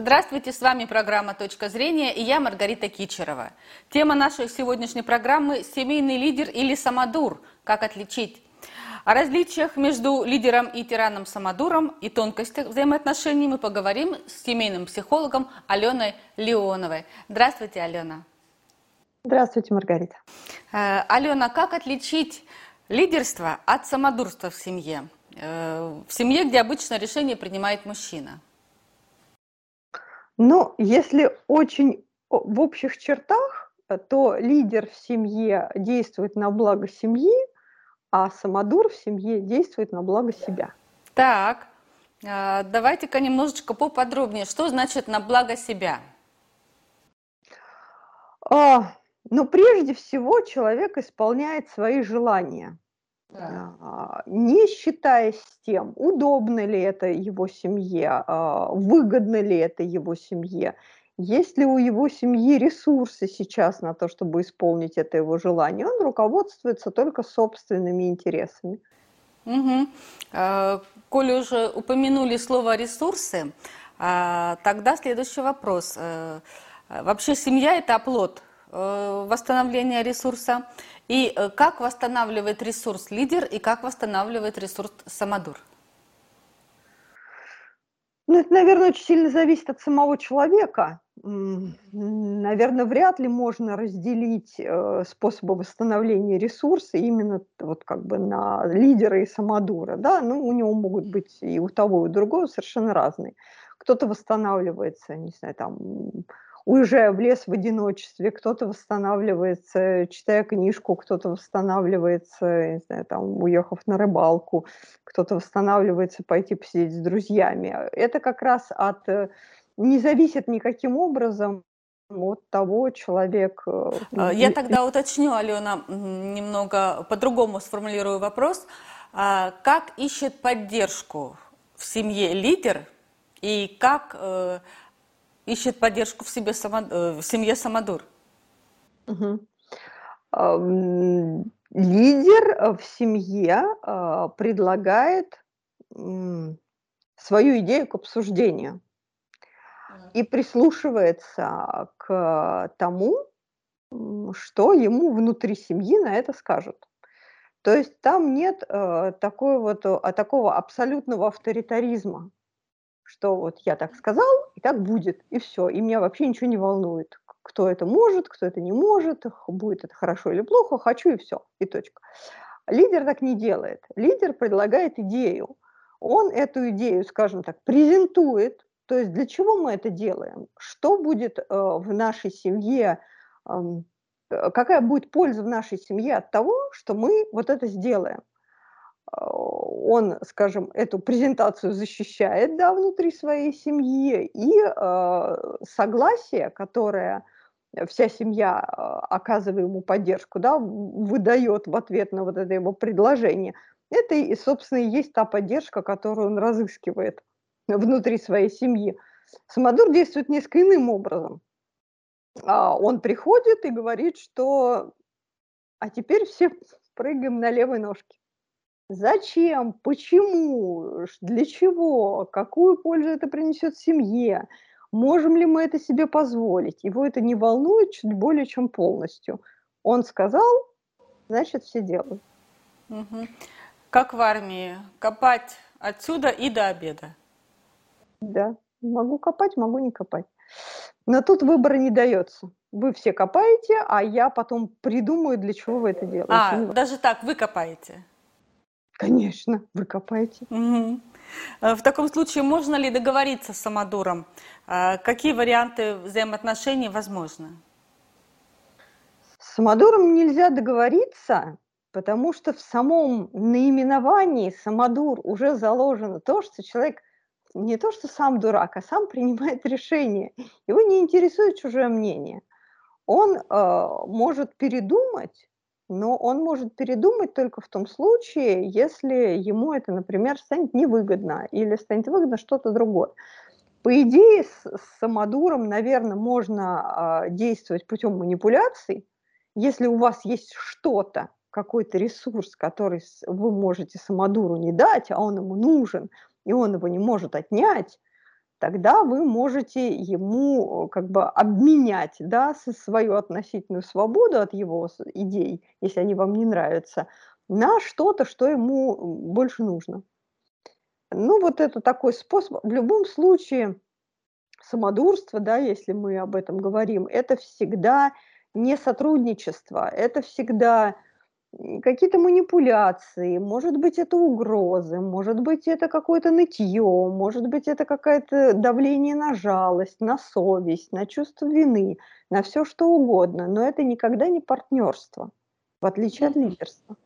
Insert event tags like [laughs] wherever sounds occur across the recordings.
Здравствуйте, с вами программа «Точка зрения» и я Маргарита Кичерова. Тема нашей сегодняшней программы – семейный лидер или самодур. Как отличить? О различиях между лидером и тираном самодуром и тонкостях взаимоотношений мы поговорим с семейным психологом Аленой Леоновой. Здравствуйте, Алена. Здравствуйте, Маргарита. Э, Алена, как отличить лидерство от самодурства в семье? Э, в семье, где обычно решение принимает мужчина. Ну, если очень в общих чертах, э, то лидер в семье действует на благо семьи, а самодур в семье действует на благо себя. Так, а, давайте-ка немножечко поподробнее. Что значит на благо себя? А, ну, прежде всего, человек исполняет свои желания, да. а, не считаясь с тем, удобно ли это его семье, а, выгодно ли это его семье, есть ли у его семьи ресурсы сейчас на то, чтобы исполнить это его желание, он руководствуется только собственными интересами. Угу. Коли уже упомянули слово ресурсы, тогда следующий вопрос. Э, вообще семья – это оплот э, восстановления ресурса. И э, как восстанавливает ресурс лидер и как восстанавливает ресурс самодур? Ну, это, наверное, очень сильно зависит от самого человека. Наверное, вряд ли можно разделить э, способы восстановления ресурса именно вот как бы на лидера и самодура. Да? Ну, у него могут быть и у того, и у другого совершенно разные. Кто-то восстанавливается, не знаю, там уезжая в лес в одиночестве, кто-то восстанавливается, читая книжку, кто-то восстанавливается, не знаю, там, уехав на рыбалку, кто-то восстанавливается пойти посидеть с друзьями. Это как раз от э, не зависит никаким образом от того человек. Э, а, я тогда уточню, Алена, немного по-другому сформулирую вопрос. А, как ищет поддержку в семье лидер и как э, ищет поддержку в, себе само, э, в семье Самодур? Угу. Лидер э, в семье э, предлагает свою идею к обсуждению и прислушивается к тому, что ему внутри семьи на это скажут. То есть там нет э, такой вот, а, такого абсолютного авторитаризма что вот я так сказал, и так будет, и все, и меня вообще ничего не волнует, кто это может, кто это не может, будет это хорошо или плохо, хочу и все, и точка. Лидер так не делает. Лидер предлагает идею. Он эту идею, скажем так, презентует. То есть для чего мы это делаем? Что будет э, в нашей семье, э, какая будет польза в нашей семье от того, что мы вот это сделаем? Он, скажем, эту презентацию защищает да, внутри своей семьи, и э, согласие, которое вся семья э, оказывая ему поддержку, да, выдает в ответ на вот это его предложение, это, и, собственно, и есть та поддержка, которую он разыскивает внутри своей семьи. Самодур действует несколько иным образом. А, он приходит и говорит, что а теперь все прыгаем на левой ножке. Зачем? Почему? Для чего? Какую пользу это принесет семье? Можем ли мы это себе позволить? Его это не волнует чуть более чем полностью. Он сказал, значит, все делают. Угу. Как в армии, копать отсюда и до обеда. Да, могу копать, могу не копать. Но тут выбора не дается. Вы все копаете, а я потом придумаю, для чего вы это делаете. А, даже так, вы копаете? Конечно, вы копаете. Угу. В таком случае можно ли договориться с самодуром? Э, какие варианты взаимоотношений возможны? С самодуром нельзя договориться, потому что в самом наименовании самодур уже заложено то, что человек не то, что сам дурак, а сам принимает решение. Его не интересует чужое мнение. Он э, может передумать, но он может передумать только в том случае, если ему это, например, станет невыгодно или станет выгодно что-то другое. По идее, с, с самодуром, наверное, можно э, действовать путем манипуляций. Если у вас есть что-то, какой-то ресурс, который вы можете самодуру не дать, а он ему нужен, и он его не может отнять, тогда вы можете ему как бы обменять да, свою относительную свободу от его идей, если они вам не нравятся, на что-то, что ему больше нужно. Ну, вот это такой способ. В любом случае, самодурство, да, если мы об этом говорим, это всегда не сотрудничество, это всегда какие-то манипуляции, может быть, это угрозы, может быть, это какое-то нытье, может быть, это какое-то давление на жалость, на совесть, на чувство вины, на все что угодно, но это никогда не партнерство, в отличие от лидерства.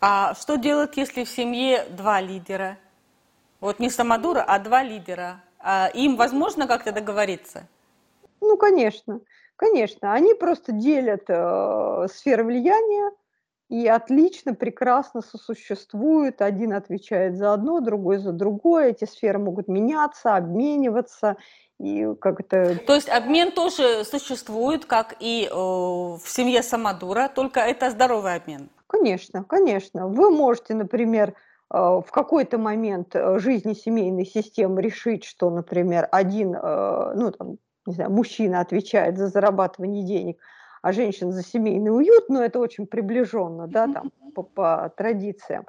А что делать, если в семье два лидера? Вот не самодура, а два лидера. А им возможно как-то договориться? Ну, конечно. Конечно, они просто делят э, сферы влияния и отлично, прекрасно сосуществуют. Один отвечает за одно, другой за другое. Эти сферы могут меняться, обмениваться. И как это... То есть обмен тоже существует, как и э, в семье Самодура, только это здоровый обмен. Конечно, конечно. Вы можете, например, э, в какой-то момент э, жизни семейной системы решить, что, например, один, э, ну, там, не знаю, мужчина отвечает за зарабатывание денег, а женщина за семейный уют, но это очень приближенно, да, там, по, по традициям.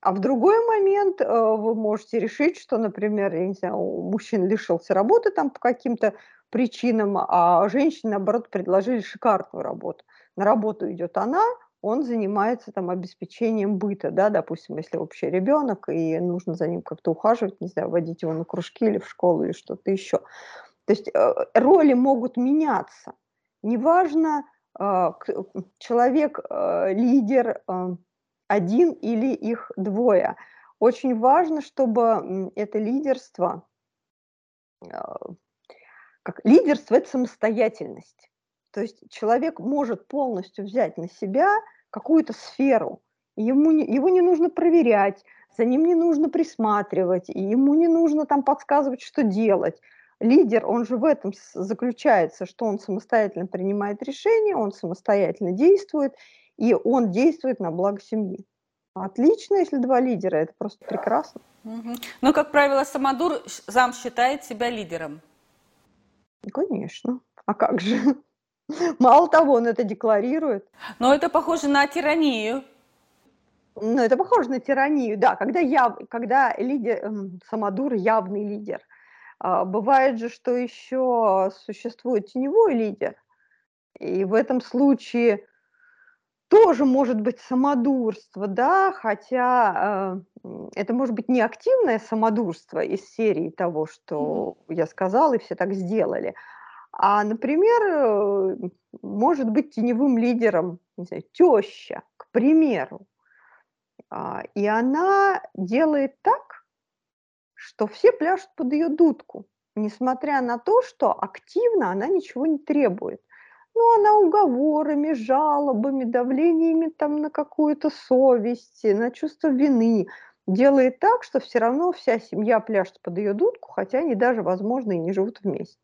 А в другой момент э, вы можете решить, что, например, я не знаю, мужчина лишился работы там по каким-то причинам, а женщине, наоборот, предложили шикарную работу. На работу идет она, он занимается там обеспечением быта, да, допустим, если вообще ребенок, и нужно за ним как-то ухаживать, не знаю, водить его на кружки или в школу или что-то еще. То есть э, роли могут меняться. Неважно, э, человек, э, лидер один или их двое. Очень важно, чтобы это лидерство, как лидерство – это самостоятельность. То есть человек может полностью взять на себя какую-то сферу, ему не, его не нужно проверять, за ним не нужно присматривать, ему не нужно там подсказывать, что делать лидер, он же в этом заключается, что он самостоятельно принимает решения, он самостоятельно действует, и он действует на благо семьи. Отлично, если два лидера, это просто прекрасно. Угу. Но, как правило, Самодур зам считает себя лидером. Конечно. А как же? [laughs] Мало того, он это декларирует. Но это похоже на тиранию. Ну, это похоже на тиранию, да. Когда, я, когда лидер, эм, Самодур явный лидер – а, бывает же, что еще существует теневой лидер, и в этом случае тоже может быть самодурство, да, хотя э, это может быть не активное самодурство из серии того, что mm-hmm. я сказала, и все так сделали, а, например, э, может быть теневым лидером, не знаю, теща, к примеру, а, и она делает так, что все пляшут под ее дудку, несмотря на то, что активно она ничего не требует. Ну, она уговорами, жалобами, давлениями там на какую-то совесть, на чувство вины делает так, что все равно вся семья пляшет под ее дудку, хотя они даже, возможно, и не живут вместе.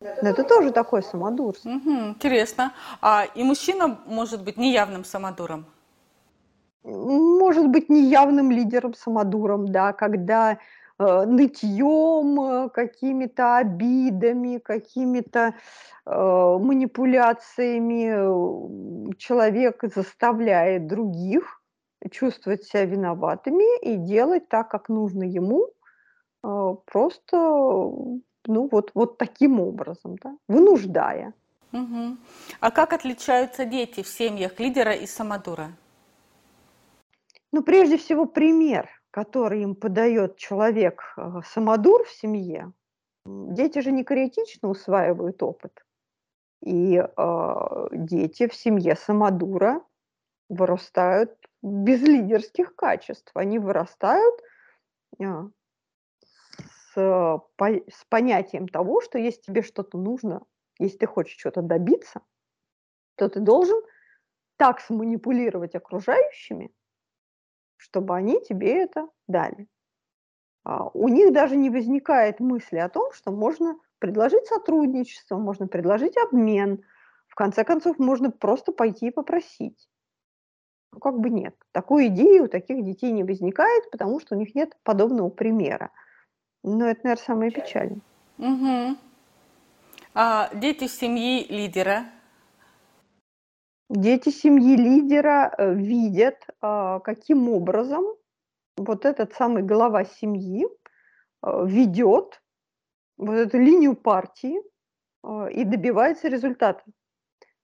Но это тоже такое самодурство. Угу, интересно. А и мужчина может быть неявным самодуром? Может быть неявным лидером самодуром, да, когда нытьем, э, какими-то обидами, какими-то э, манипуляциями человек заставляет других чувствовать себя виноватыми и делать так, как нужно ему, э, просто ну вот, вот таким образом, да, вынуждая. Угу. А как отличаются дети в семьях лидера и самодура? Ну, прежде всего, пример который им подает человек, э, самодур в семье, дети же не критично усваивают опыт. И э, дети в семье самодура вырастают без лидерских качеств. Они вырастают э, с, по, с понятием того, что если тебе что-то нужно, если ты хочешь что-то добиться, то ты должен так сманипулировать окружающими, чтобы они тебе это дали. А, у них даже не возникает мысли о том, что можно предложить сотрудничество, можно предложить обмен. В конце концов, можно просто пойти и попросить. Ну, как бы нет. Такой идеи у таких детей не возникает, потому что у них нет подобного примера. Ну, это, наверное, самое печальное. Угу. А дети семьи лидера? Дети семьи лидера э, видят, а, каким образом вот этот самый глава семьи э, ведет вот эту линию партии э, и добивается результата.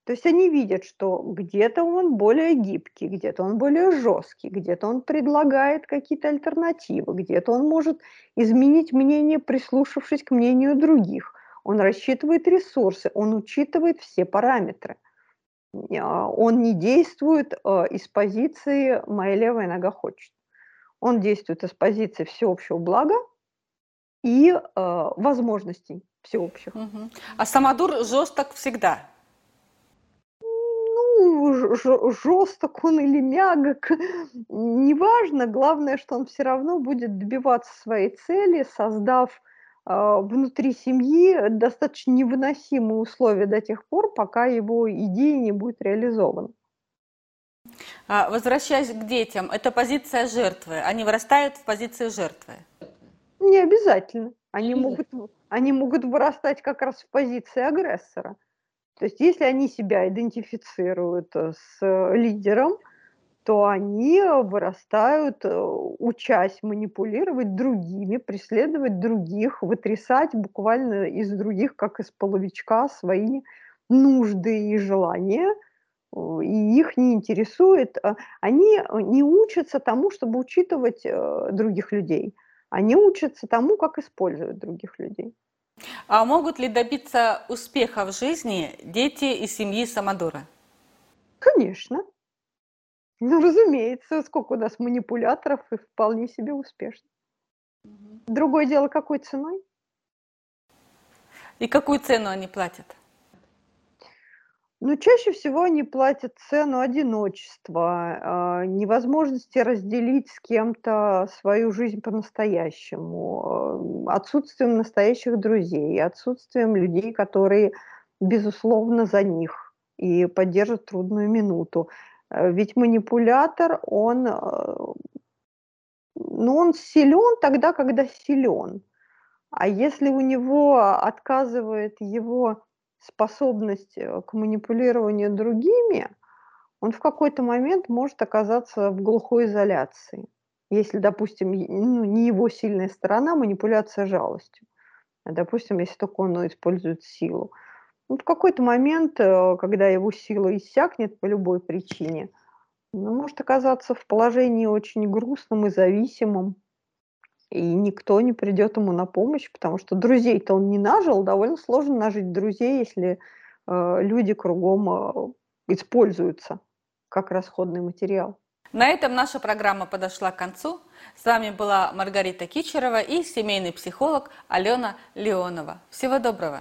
То есть они видят, что где-то он более гибкий, где-то он более жесткий, где-то он предлагает какие-то альтернативы, где-то он может изменить мнение, прислушавшись к мнению других. Он рассчитывает ресурсы, он учитывает все параметры. А, он не действует э, из позиции «моя левая нога хочет». Он действует из позиции всеобщего блага и э, возможностей всеобщих. Угу. А Самодур жесток всегда? жесток он или мягок, неважно. Главное, что он все равно будет добиваться своей цели, создав внутри семьи достаточно невыносимые условия до тех пор, пока его идея не будет реализована. А, возвращаясь к детям, это позиция жертвы. Они вырастают в позиции жертвы? Не обязательно. Они могут, они могут вырастать как раз в позиции агрессора. То есть если они себя идентифицируют э, с э, лидером, то они вырастают, э, учась манипулировать другими, преследовать других, вытрясать буквально из других, как из половичка, свои нужды и желания, и их не интересует. Они не учатся тому, чтобы учитывать других людей. Они учатся тому, как использовать других людей. А могут ли добиться успеха в жизни дети из семьи Самодура? Конечно. Ну, разумеется, сколько у нас манипуляторов и вполне себе успешно. Другое дело, какой ценой? И какую цену они платят? Ну, чаще всего они платят цену одиночества, а, невозможности разделить с кем-то свою жизнь по-настоящему, а, отсутствием настоящих друзей, отсутствием людей, которые, безусловно, за них и поддержат трудную минуту. Э, ведь манипулятор, он, э, ну, он силен тогда, когда силен. А если у него отказывает его способность э, к манипулированию другими, он в какой-то момент может оказаться в глухой изоляции. Если, допустим, ну, не его сильная сторона, манипуляция жалостью. А, допустим, если только он использует силу. Ну, в какой-то момент, э, когда его сила иссякнет по любой причине, он может оказаться в положении очень грустном и зависимом, и никто не придет ему на помощь, потому что друзей-то он не нажил, довольно сложно нажить друзей, если э, люди кругом э, используются как расходный материал. На этом наша программа подошла к концу. С вами была Маргарита Кичерова и семейный психолог Алена Леонова. Всего доброго!